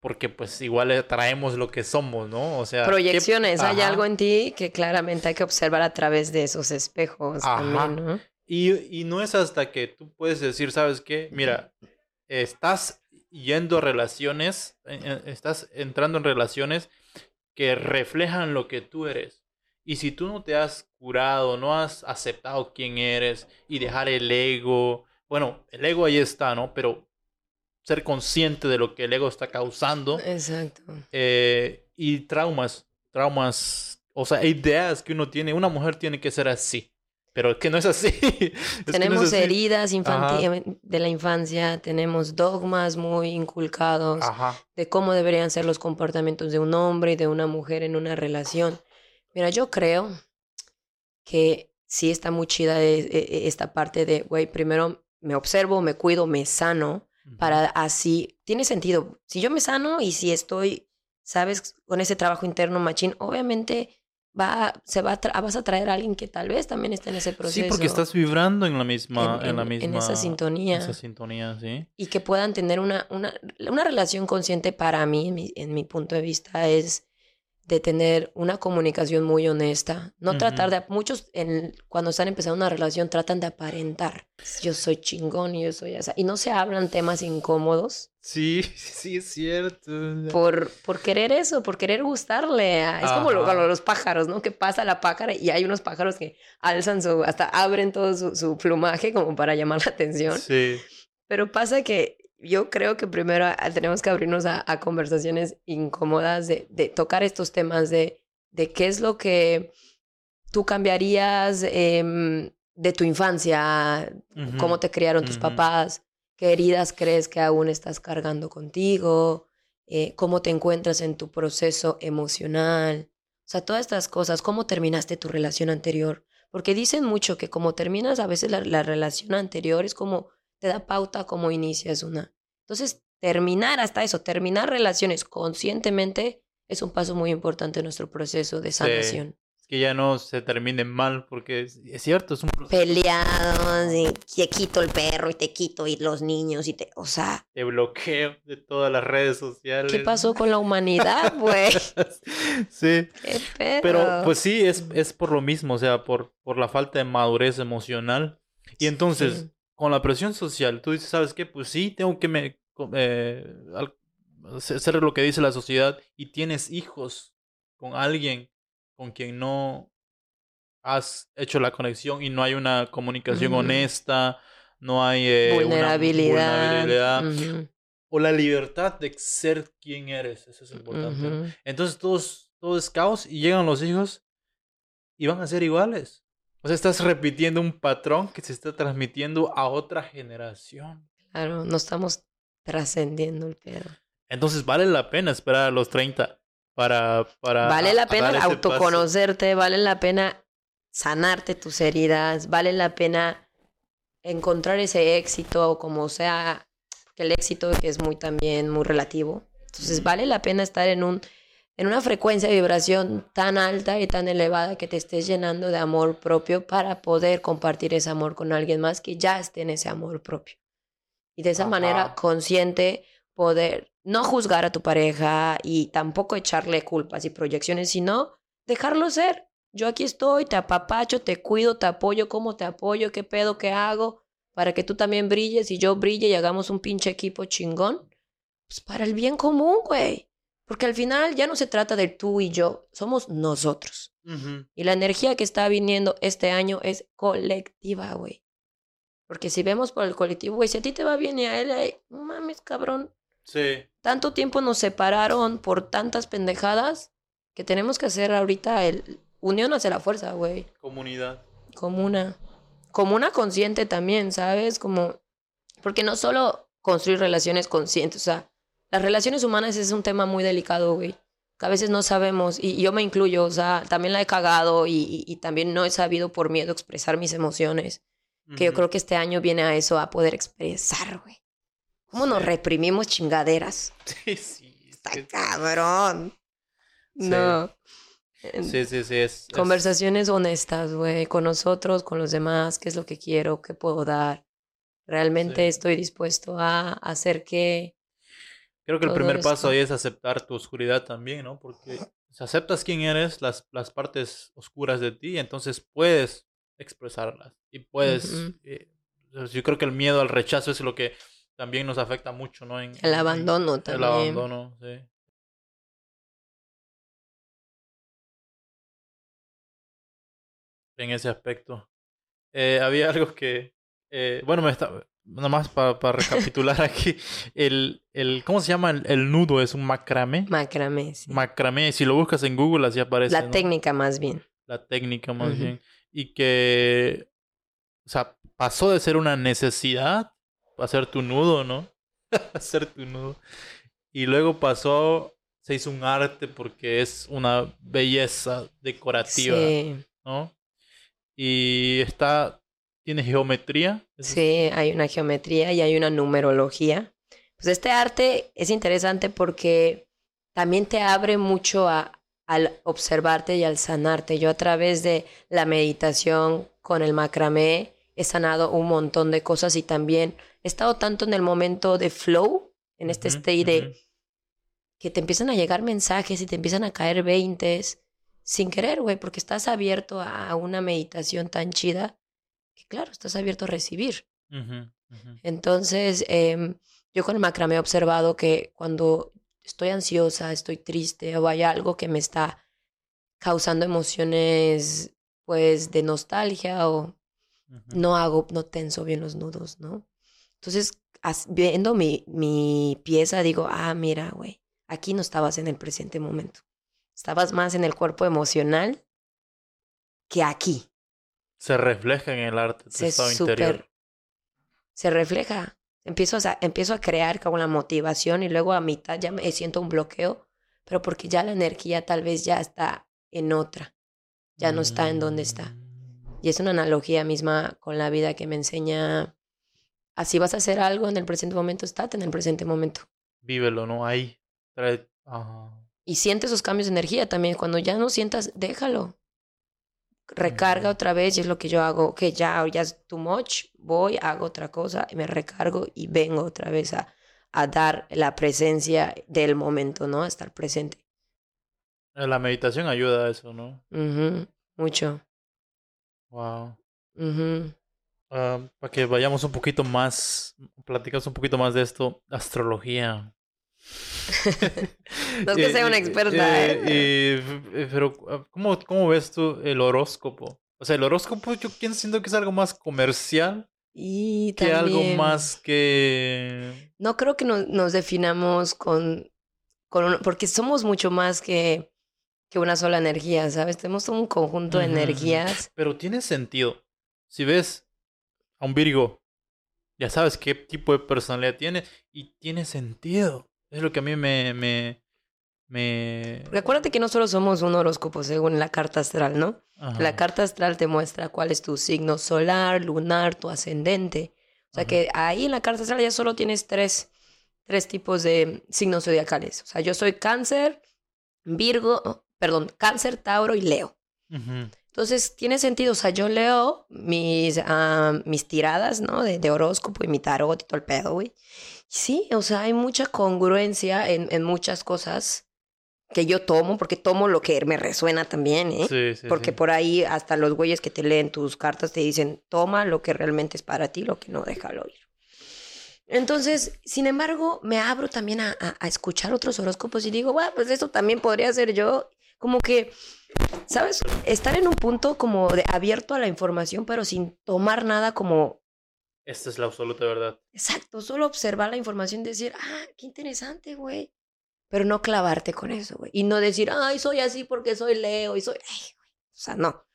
Porque pues igual traemos lo que somos, ¿no? O sea... Proyecciones, hay algo en ti que claramente hay que observar a través de esos espejos también, ¿no? Y, y no es hasta que tú puedes decir, ¿sabes qué? Mira, estás yendo a relaciones, eh, eh, estás entrando en relaciones que reflejan lo que tú eres. Y si tú no te has curado, no has aceptado quién eres y dejar el ego, bueno, el ego ahí está, ¿no? Pero ser consciente de lo que el ego está causando. Exacto. Eh, y traumas, traumas, o sea, ideas que uno tiene, una mujer tiene que ser así. Pero es que no es así. tenemos heridas de la infancia, tenemos dogmas muy inculcados de cómo deberían ser los comportamientos de un hombre y de una mujer en una relación. Mira, yo creo que sí está muy chida e, e, esta parte de, güey, primero me observo, me cuido, me sano, para así, tiene sentido. Si yo me sano y si estoy, sabes, con ese trabajo interno machín, obviamente va, se va vas a traer a alguien que tal vez también esté en ese proceso. Sí, porque estás vibrando en la misma, en, la misma, en esa sintonía. Esa sintonía, sí. Y que puedan tener una, una, una relación consciente para mí, en mi, en mi punto de vista, es de tener una comunicación muy honesta, no tratar de, muchos en, cuando están empezando una relación tratan de aparentar, yo soy chingón y yo soy así, y no se hablan temas incómodos. Sí, sí, es cierto. Por, por querer eso, por querer gustarle. es como los pájaros, ¿no? Que pasa la pájara y hay unos pájaros que alzan su, hasta abren todo su, su plumaje como para llamar la atención. Sí. Pero pasa que yo creo que primero tenemos que abrirnos a, conversaciones incómodas de, tocar estos temas de, de qué es lo que tú cambiarías em, de tu infancia, cómo te criaron tus papás, qué heridas crees que aún estás cargando contigo, eh, cómo te encuentras en tu proceso emocional. O sea, todas estas cosas, cómo terminaste tu relación anterior. Porque dicen mucho que como terminas a veces la relación anterior es como te da pauta cómo inicias una. Entonces, terminar hasta eso, terminar relaciones conscientemente es un paso muy importante en nuestro proceso de sanación. que ya no se termine mal, porque es, cierto, es un proceso. Peleados, y te quito el perro y te quito y los niños y te, o sea. Te bloqueo de todas las redes sociales. ¿Qué pasó con la humanidad, güey? sí. Qué Pero pues sí, es, es por lo mismo, o sea, por, por la falta de madurez emocional. Y entonces, con la presión social, tú dices, ¿sabes qué? Pues sí, tengo que me, eh, hacer lo que dice la sociedad y tienes hijos con alguien con quien no has hecho la conexión y no hay una comunicación honesta, no hay eh, vulnerabilidad, o la libertad de ser quien eres, eso es importante. Entonces todos, todo es caos y llegan los hijos y van a ser iguales. O sea, estás repitiendo un patrón que se está transmitiendo a otra generación. Claro, no estamos trascendiendo el pedo. Entonces vale la pena esperar a los 30 para... para vale la pena autoconocerte, vale la pena sanarte tus heridas, vale la pena encontrar ese éxito, como sea, porque el éxito es muy también muy relativo. Entonces vale la pena estar en un en una frecuencia de vibración tan alta y tan elevada que te estés llenando de amor propio para poder compartir ese amor con alguien más que ya esté en ese amor propio. Y de esa manera consciente poder no juzgar a tu pareja y tampoco echarle culpas y proyecciones, sino dejarlo ser. Yo aquí estoy, te apapacho, te cuido, te apoyo, cómo te apoyo, qué pedo, qué hago, para que tú también brilles y yo brille y hagamos un pinche equipo chingón. Pues para el bien común, güey. Porque al final ya no se trata de tú y yo, somos nosotros. Y la energía que está viniendo este año es colectiva, güey. Porque si vemos por el colectivo, güey, si a ti te va bien y a él, no mames, cabrón. Sí. Tanto tiempo nos separaron por tantas pendejadas que tenemos que hacer ahorita el unión hacia la fuerza, güey. Comunidad. Comuna. Comuna consciente también, ¿sabes? Como. Porque no solo construir relaciones conscientes, o sea, las relaciones humanas es un tema muy delicado, güey. Que a veces no sabemos, y yo me incluyo, o sea, también la he cagado y, también no he sabido por miedo expresar mis emociones. Que yo creo que este año viene a eso, a poder expresar, güey. ¿Cómo nos reprimimos chingaderas? Sí, sí. Está cabrón. No. Sí, sí, sí. Conversaciones honestas, güey, con nosotros, con los demás, qué es lo que quiero, qué puedo dar. Realmente estoy dispuesto a hacer que Creo que el primer paso ahí es aceptar tu oscuridad también, ¿no? Porque si aceptas quién eres, las, las partes oscuras de ti, entonces puedes expresarlas y puedes... Eh, yo creo que el miedo al rechazo es lo que también nos afecta mucho, ¿no? En, el abandono también. El abandono, sí. En ese aspecto. Eh, había algo que... Eh, bueno, me está, nada más para recapitular aquí, el, el, ¿cómo se llama? El, nudo es un macramé. Macramé, sí. Macramé, si lo buscas en Google así aparece. La técnica más bien. La técnica más bien. Y que, o sea, pasó de ser una necesidad, hacer tu nudo, ¿no? hacer tu nudo. Y luego pasó, se hizo un arte porque es una belleza decorativa, sí. ¿no? Y está ¿Tiene geometría? Sí, hay una geometría y hay una numerología. Pues este arte es interesante porque también te abre mucho a, al observarte y al sanarte. Yo a través de la meditación con el macramé he sanado un montón de cosas y también he estado tanto en el momento de flow, en este state de que te empiezan a llegar mensajes y te empiezan a caer veintes sin querer, güey, porque estás abierto a una meditación tan chida que, claro, estás abierto a recibir. Entonces, em, yo con el macramé he observado que cuando estoy ansiosa, estoy triste o hay algo que me está causando emociones, pues, de nostalgia o no hago, no tenso bien los nudos, ¿no? Entonces, viendo mi, mi pieza, digo, ah, mira, güey, aquí no estabas en el presente momento. Estabas más en el cuerpo emocional que aquí. Se refleja en el arte, tu estado interior. Se refleja. Empiezo a, empiezo a crear con la motivación y luego a mitad ya me siento un bloqueo, pero porque ya la energía tal vez ya está en otra, ya no está en donde está. Y es una analogía misma con la vida que me enseña, así vas a hacer algo en el presente momento, estate en el presente momento. Vívelo, ¿no? Ahí. Y siente esos cambios de energía también. Cuando ya no sientas, déjalo. Recarga otra vez y es lo que yo hago. Que ya, ya es too much. Voy, hago otra cosa, y me recargo y vengo otra vez a, a dar la presencia del momento, ¿no? A estar presente. Eh, la meditación ayuda a eso, ¿no? Mucho. Wow. Ah, para que vayamos un poquito más, platicamos un poquito más de esto, astrología. no es que sea una experta, ¿eh? ¿eh? pero, ¿cómo, ¿cómo ves tú el horóscopo? O sea, el horóscopo yo siento que es algo más comercial y que algo más que... No creo que nos, definamos con, con... Porque somos mucho más que, que una sola energía, ¿sabes? Tenemos un conjunto de energías. Pero tiene sentido. Si ves a un Virgo, ya sabes qué tipo de personalidad tiene y tiene sentido. Es lo que a mí me... me, me... Recuérdate que no solo somos un horóscopo según la carta astral, ¿no? La carta astral te muestra cuál es tu signo solar, lunar, tu ascendente. O sea que ahí en la carta astral ya solo tienes tres, tres tipos de signos zodiacales. O sea, yo soy cáncer, Virgo, perdón, cáncer, Tauro y Leo. Entonces, tiene sentido. O sea, yo leo mis, ah, mis tiradas, ¿no? De, de, horóscopo y mi tarot y todo el pedo, güey. Sí, o sea, hay mucha congruencia en, en, muchas cosas que yo tomo, porque tomo lo que me resuena también, ¿eh? Sí, sí, porque por ahí hasta los güeyes que te leen tus cartas te dicen, toma lo que realmente es para ti, lo que no, déjalo ir. Entonces, sin embargo, me abro también a, a, escuchar otros horóscopos y digo, bueno, pues esto también podría ser yo. Como que, ¿sabes? Estar en un punto como de abierto a la información, pero sin tomar nada como esta es la absoluta verdad. Exacto, solo observar la información y decir, ah, qué interesante, güey. Pero no clavarte con eso, güey. Y no decir, ay, soy así porque soy Leo y soy. Ay, güey. O sea, no.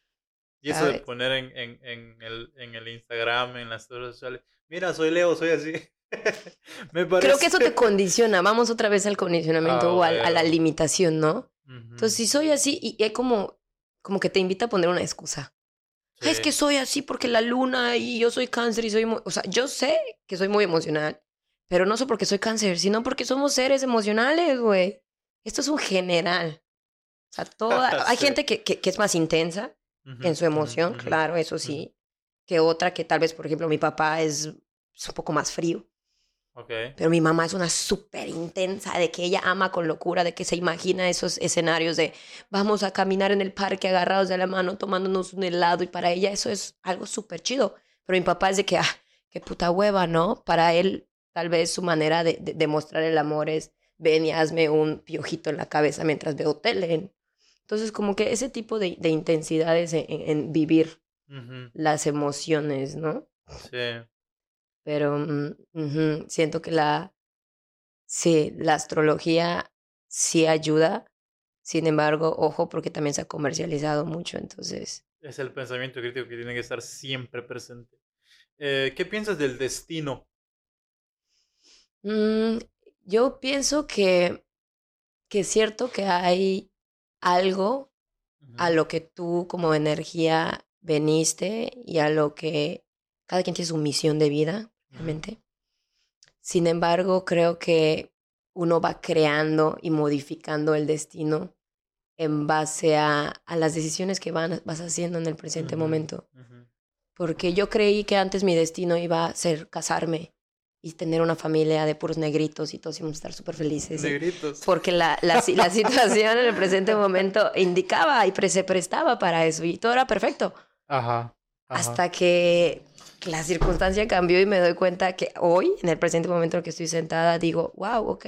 Y eso de poner en, en, en, el, en el Instagram, en las redes sociales, mira, soy Leo, soy así. Me parece... Creo que eso te condiciona. Vamos otra vez al condicionamiento ah, o a, a, la limitación, ¿no? Entonces, si soy así, y, es como, como que te invita a poner una excusa. Es que soy así porque la luna y yo soy cáncer y soy... O sea, yo sé que soy muy emocional, pero no solo porque soy cáncer, sino porque somos seres emocionales, güey. Esto es un general. O sea, toda... Hay gente que, que, es más intensa en su emoción, claro, eso sí, que otra que tal vez, por ejemplo, mi papá es un poco más frío. Pero mi mamá es una súper intensa, de que ella ama con locura, de que se imagina esos escenarios de vamos a caminar en el parque agarrados de la mano, tomándonos un helado, y para ella eso es algo súper chido. Pero mi papá es de que, ah, qué puta hueva, ¿no? Para él, tal vez su manera de, de, mostrar el amor es ven y hazme un piojito en la cabeza mientras veo tele. Entonces, como que ese tipo de, de intensidades en, vivir las emociones, ¿no? Sí. Pero mm, siento que la, sí, la astrología sí ayuda. Sin embargo, ojo, porque también se ha comercializado mucho, entonces. Es el pensamiento crítico que tiene que estar siempre presente. Eh, ¿Qué piensas del destino? Mm, yo pienso que, que es cierto que hay algo a lo que tú como energía veniste y a lo que cada quien tiene su misión de vida. Sin embargo, creo que uno va creando y modificando el destino en base a, a las decisiones que van, vas haciendo en el presente momento. Porque yo creí que antes mi destino iba a ser casarme y tener una familia de puros negritos y todos íbamos a estar súper felices. Negritos. Porque la, la, la, situación en el presente momento indicaba y se prestaba para eso y todo era perfecto. Ajá, Hasta que la circunstancia cambió y me doy cuenta que hoy, en el presente momento en el que estoy sentada, digo, wow, ok,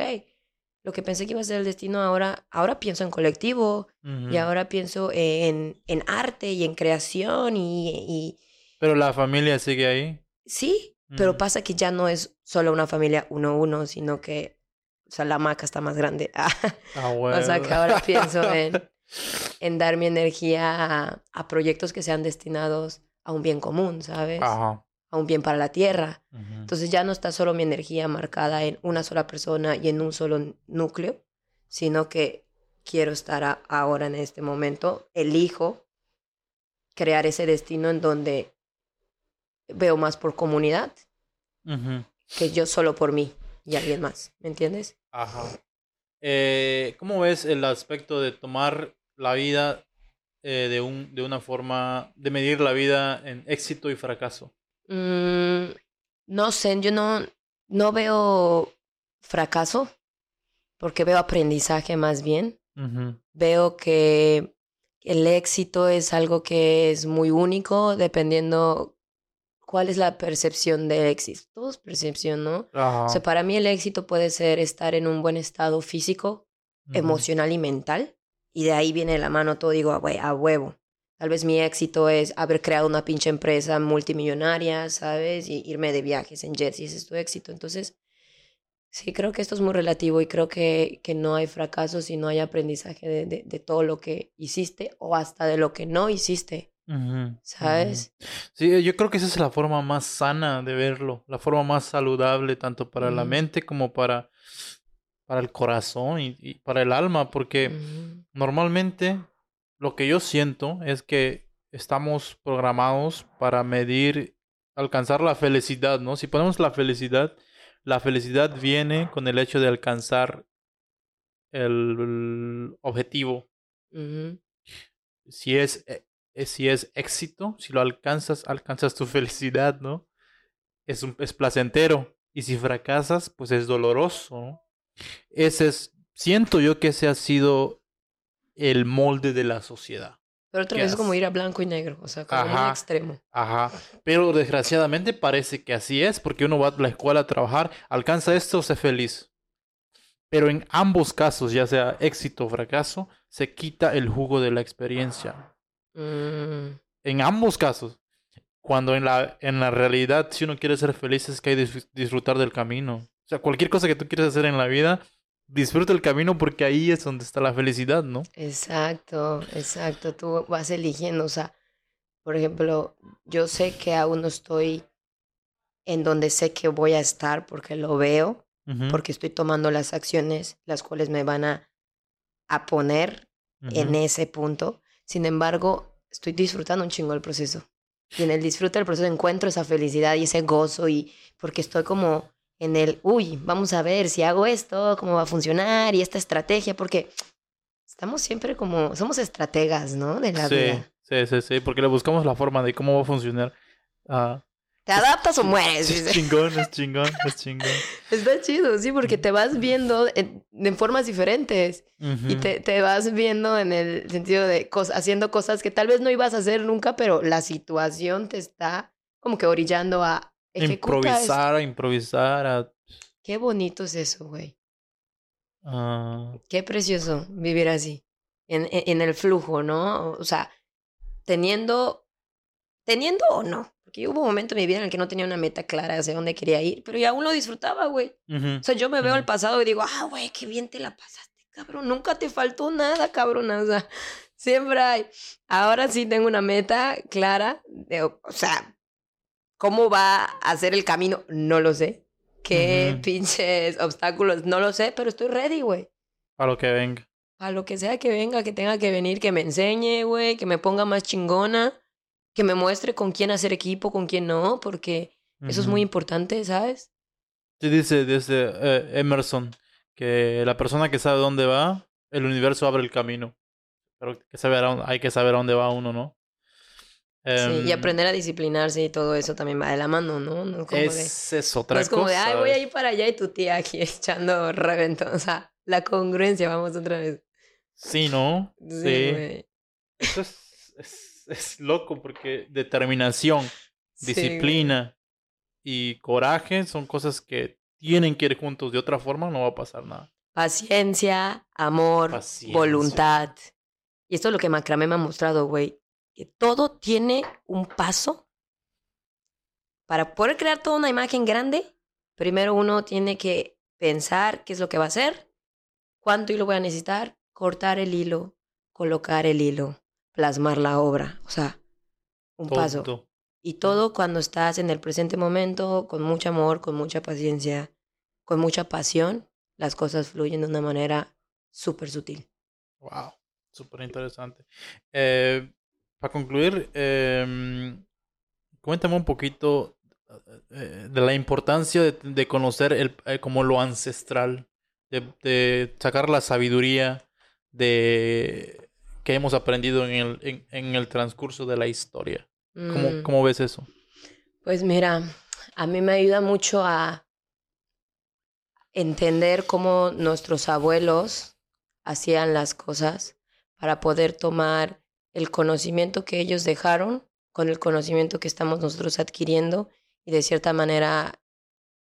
lo que pensé que iba a ser el destino ahora, ahora pienso en colectivo y ahora pienso en, en, arte y en creación y, y... Pero la familia sigue ahí. Sí, pero pasa que ya no es solo una familia uno a uno, sino que, o sea, la maca está más grande. ah, bueno. O sea, que ahora pienso en, en dar mi energía a, proyectos que sean destinados a un bien común, ¿sabes? Ajá. A un bien para la tierra. Entonces ya no está solo mi energía marcada en una sola persona y en un solo núcleo, sino que quiero estar ahora en este momento, elijo crear ese destino en donde veo más por comunidad que yo solo por mí y alguien más, ¿me entiendes? Ajá. Eh, ¿Cómo ves el aspecto de tomar la vida eh, de, un, de una forma, de medir la vida en éxito y fracaso? Mm, no sé, yo no, no veo fracaso porque veo aprendizaje más bien. Veo que el éxito es algo que es muy único dependiendo cuál es la percepción de éxito. Todo es percepción, ¿no? O sea, para mí el éxito puede ser estar en un buen estado físico, emocional y mental. Y de ahí viene la mano todo, digo, a huevo. Tal vez mi éxito es haber creado una pinche empresa multimillonaria, ¿sabes? Y irme de viajes en jets y ese es tu éxito. Entonces, sí, creo que esto es muy relativo y creo que, que no hay fracaso si no hay aprendizaje de, de todo lo que hiciste o hasta de lo que no hiciste. ¿Sabes? Sí, yo creo que esa es la forma más sana de verlo, la forma más saludable tanto para la mente como para, para el corazón y, para el alma, porque normalmente lo que yo siento es que estamos programados para medir, alcanzar la felicidad, ¿no? Si ponemos la felicidad, la felicidad viene con el hecho de alcanzar el, objetivo. Si es eh, si es éxito, si lo alcanzas, alcanzas tu felicidad, ¿no? Es, un, es placentero. Y si fracasas, pues es doloroso. Ese es, siento yo que ese ha sido el molde de la sociedad. Pero otra vez es como ir a blanco y negro, o sea, como un extremo. Ajá. Pero desgraciadamente parece que así es, porque uno va a la escuela a trabajar, alcanza esto, se feliz. Pero en ambos casos, ya sea éxito o fracaso, se quita el jugo de la experiencia. Mm. En ambos casos. Cuando en la, en la realidad, si uno quiere ser feliz, es que hay que disfrutar del camino. O sea, cualquier cosa que tú quieras hacer en la vida, disfruta el camino porque ahí es donde está la felicidad, ¿no? Exacto, exacto. Tú vas eligiendo, o sea, por ejemplo, yo sé que aún no estoy en donde sé que voy a estar porque lo veo, porque estoy tomando las acciones las cuales me van a, a poner en ese punto. Sin embargo, estoy disfrutando un chingo el proceso. Y en el disfrute del proceso encuentro esa felicidad y ese gozo y porque estoy como en el, uy, vamos a ver si hago esto, cómo va a funcionar y esta estrategia, porque estamos siempre como, somos estrategas, ¿no? De la vida. Sí, sí, sí, porque le buscamos la forma de cómo va a funcionar. Uh, ¿Te adaptas o mueres? Es chingón, es chingón, es chingón. Está chido, sí, porque te vas viendo en, formas diferentes y te, te, vas viendo en el sentido de haciendo cosas que tal vez no ibas a hacer nunca, pero la situación te está como que orillando a improvisar, a improvisar. A... Qué bonito es eso, güey. Ah. Qué precioso vivir así, en, en el flujo, ¿no? O sea, teniendo, teniendo o no, porque hubo un momento en mi vida en el que no tenía una meta clara hacia dónde quería ir, pero ya aún lo disfrutaba, güey. O sea, yo me veo al pasado y digo, ah, güey, qué bien te la pasaste, cabrón. Nunca te faltó nada, cabrón. O sea, siempre hay. Ahora sí tengo una meta clara. De, o sea, ¿cómo va a ser el camino? No lo sé. ¿Qué pinches obstáculos? No lo sé, pero estoy ready, güey. A lo que venga. A lo que sea que venga, que tenga que venir, que me enseñe, güey, que me ponga más chingona que me muestre con quién hacer equipo, con quién no, porque eso es muy importante, ¿sabes? Sí, dice desde eh, Emerson que la persona que sabe dónde va, el universo abre el camino. Pero que saber hay que saber a dónde va uno, ¿no? Sí, y Em, aprender a disciplinarse y todo eso también va de la mano, ¿no? No es de, es, otra no es como de, ay, voy a ir para allá y tu tía aquí echando reventón. O sea, la congruencia, vamos otra vez. Sí, ¿no? Sí, Sí. Eso es, es, es loco porque determinación, Sí, disciplina y coraje son cosas que tienen que ir juntos. De otra forma no va a pasar nada. Paciencia, amor, Paciencia. voluntad. Y esto es lo que Macramé me ha mostrado, güey. Que todo tiene un paso. Para poder crear toda una imagen grande, primero uno tiene que pensar qué es lo que va a hacer, cuánto hilo voy a necesitar, cortar el hilo, colocar el hilo, plasmar la obra. O sea, un paso. Y todo cuando estás en el presente momento, con mucho amor, con mucha paciencia, con mucha pasión, las cosas fluyen de una manera súper sutil. Wow, súper interesante. Eh, para concluir, em, cuéntame un poquito eh, de la importancia de, de conocer el, eh, como lo ancestral, de, de sacar la sabiduría de que hemos aprendido en el, en, en el transcurso de la historia. ¿Cómo, Mm, cómo ves eso? Pues mira, a mí me ayuda mucho a entender cómo nuestros abuelos hacían las cosas para poder tomar el conocimiento que ellos dejaron con el conocimiento que estamos nosotros adquiriendo y de cierta manera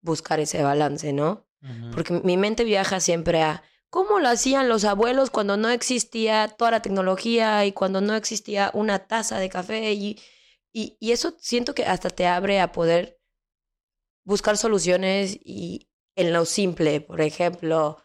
buscar ese balance, ¿no? Porque mi mente viaja siempre a cómo lo hacían los abuelos cuando no existía toda la tecnología y cuando no existía una taza de café y, y, y eso siento que hasta te abre a poder buscar soluciones y en lo simple, por ejemplo,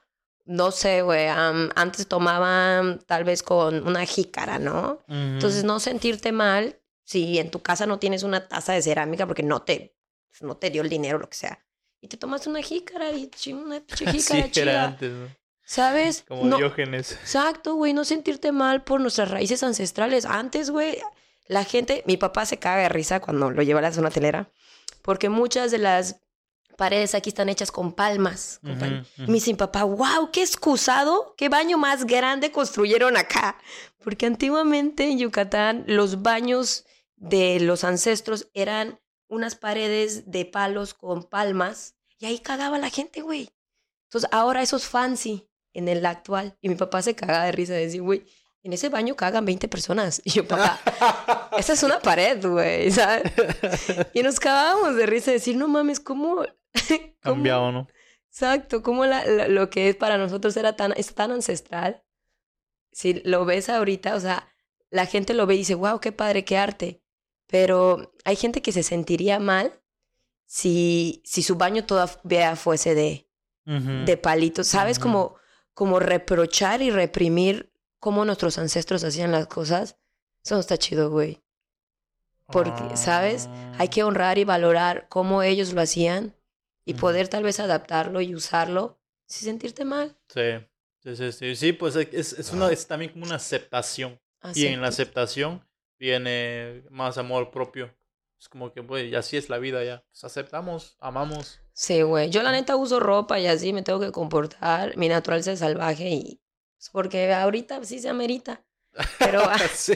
no sé, güey, am, antes tomaban tal vez con una jícara, ¿no? Entonces no sentirte mal si en tu casa no tienes una taza de cerámica porque no te, pues, no te dio el dinero, lo que sea. Y te tomaste una jícara y una pinche Sí, jícara era chida. antes, ¿no? ¿Sabes? Como No- Diógenes. Exacto, güey, no sentirte mal por nuestras raíces ancestrales. Antes, güey, la gente, mi papá se caga de risa cuando lo lleva a la zona telera, porque muchas de las paredes aquí están hechas con palmas. con ujú. me dice mi papá, wow, qué excusado, qué baño más grande construyeron acá. Porque antiguamente en Yucatán los baños de los ancestros eran unas paredes de palos con palmas y ahí cagaba la gente, güey. Entonces ahora eso es fancy en el actual. Y mi papá se caga de risa de decir, güey, en ese baño cagan 20 personas. Y yo, papá, esa es una pared, güey, ¿sabes? Y nos cagábamos de risa de decir, no mames, ¿cómo? Cambiado, ¿no? Exacto, como la, la- lo que es para nosotros era tan, es tan ancestral. Si lo ves ahorita, o sea, la gente lo ve y dice, wow, qué padre, qué arte. Pero hay gente que se sentiría mal si, si su baño todavía fuese de, de palitos. ¿Sabes? Como, como reprochar y reprimir cómo nuestros ancestros hacían las cosas. Eso no está chido, güey. Porque, ¿sabes? Hay Ah. que honrar y valorar cómo ellos lo hacían y poder tal vez adaptarlo y usarlo sin sentirte mal. Sí, sí, sí, sí, sí, pues es, es, una, es también como una aceptación. Así. Y en la aceptación viene más amor propio. Es como que, güey, así es la vida ya. Pues aceptamos, amamos. Sí, güey. Yo la neta uso ropa y así me tengo que comportar. Mi naturaleza es salvaje y... pues, porque ahorita sí se amerita. Pero, ah, sí.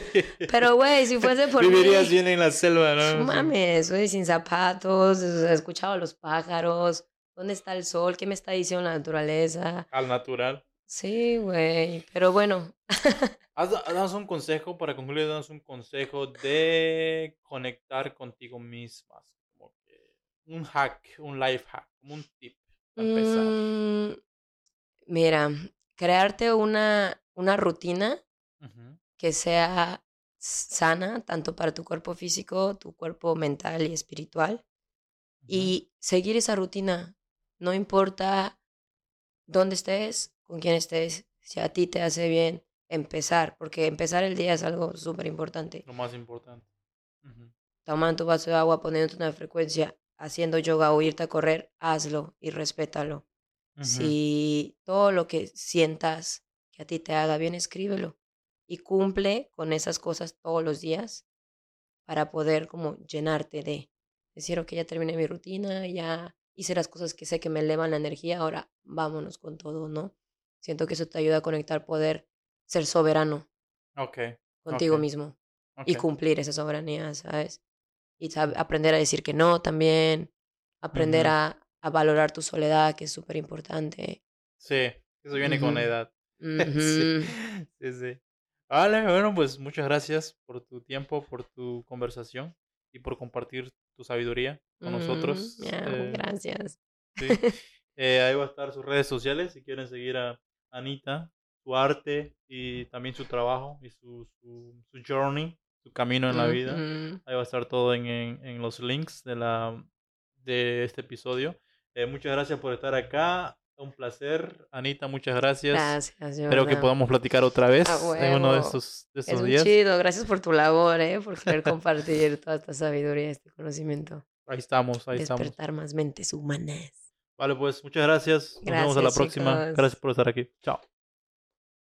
pero güey, si fuese por Vivirías mí... bien en la selva, ¿no? Mames, güey, sin zapatos, escuchaba a los pájaros. ¿Dónde está el sol? ¿Qué me está diciendo la naturaleza? Al natural. Sí, güey. Pero bueno, danos un consejo, para concluir, danos un consejo de conectar contigo mismas. Como que un hack, un life hack, como un tip para empezar. mm, mira, crearte una, una rutina que sea sana, tanto para tu cuerpo físico, tu cuerpo mental y espiritual. Y seguir esa rutina, no importa dónde estés, con quién estés, si a ti te hace bien empezar, porque empezar el día es algo súper importante. Lo más importante. Tomando tu vaso de agua, poniéndote una frecuencia, haciendo yoga o irte a correr, hazlo y respétalo. Si todo lo que sientas que a ti te haga bien, escríbelo y cumple con esas cosas todos los días para poder como llenarte de decir, ok, ya terminé mi rutina, ya hice las cosas que sé que me elevan la energía, ahora vámonos con todo, ¿no? Siento que eso te ayuda a conectar, poder ser soberano Ok. contigo mismo. y cumplir esa soberanía, ¿sabes? Y aprender a decir que no también, aprender a, a, valorar tu soledad, que es súper importante. Sí, eso viene con la edad. sí, sí, sí. Vale, bueno, pues muchas gracias por tu tiempo, por tu conversación y por compartir tu sabiduría con nosotros. Eh, gracias. Sí. Eh, ahí va a estar sus redes sociales si quieren seguir a Anita, su arte y también su trabajo y su, su, su journey, su camino en la vida. Ahí va a estar todo en, en, los links de, la, de este episodio. Eh, muchas gracias por estar acá. Un placer, Anita, muchas gracias. Gracias, Espero que podamos platicar otra vez en uno de estos, de estos es días. chido, gracias por tu labor, ¿eh? por querer compartir toda esta sabiduría, este conocimiento. Ahí estamos, ahí estamos. Despertar más mentes humanas. Vale, pues muchas gracias. Nos vemos a la próxima. Gracias por estar aquí. Chao.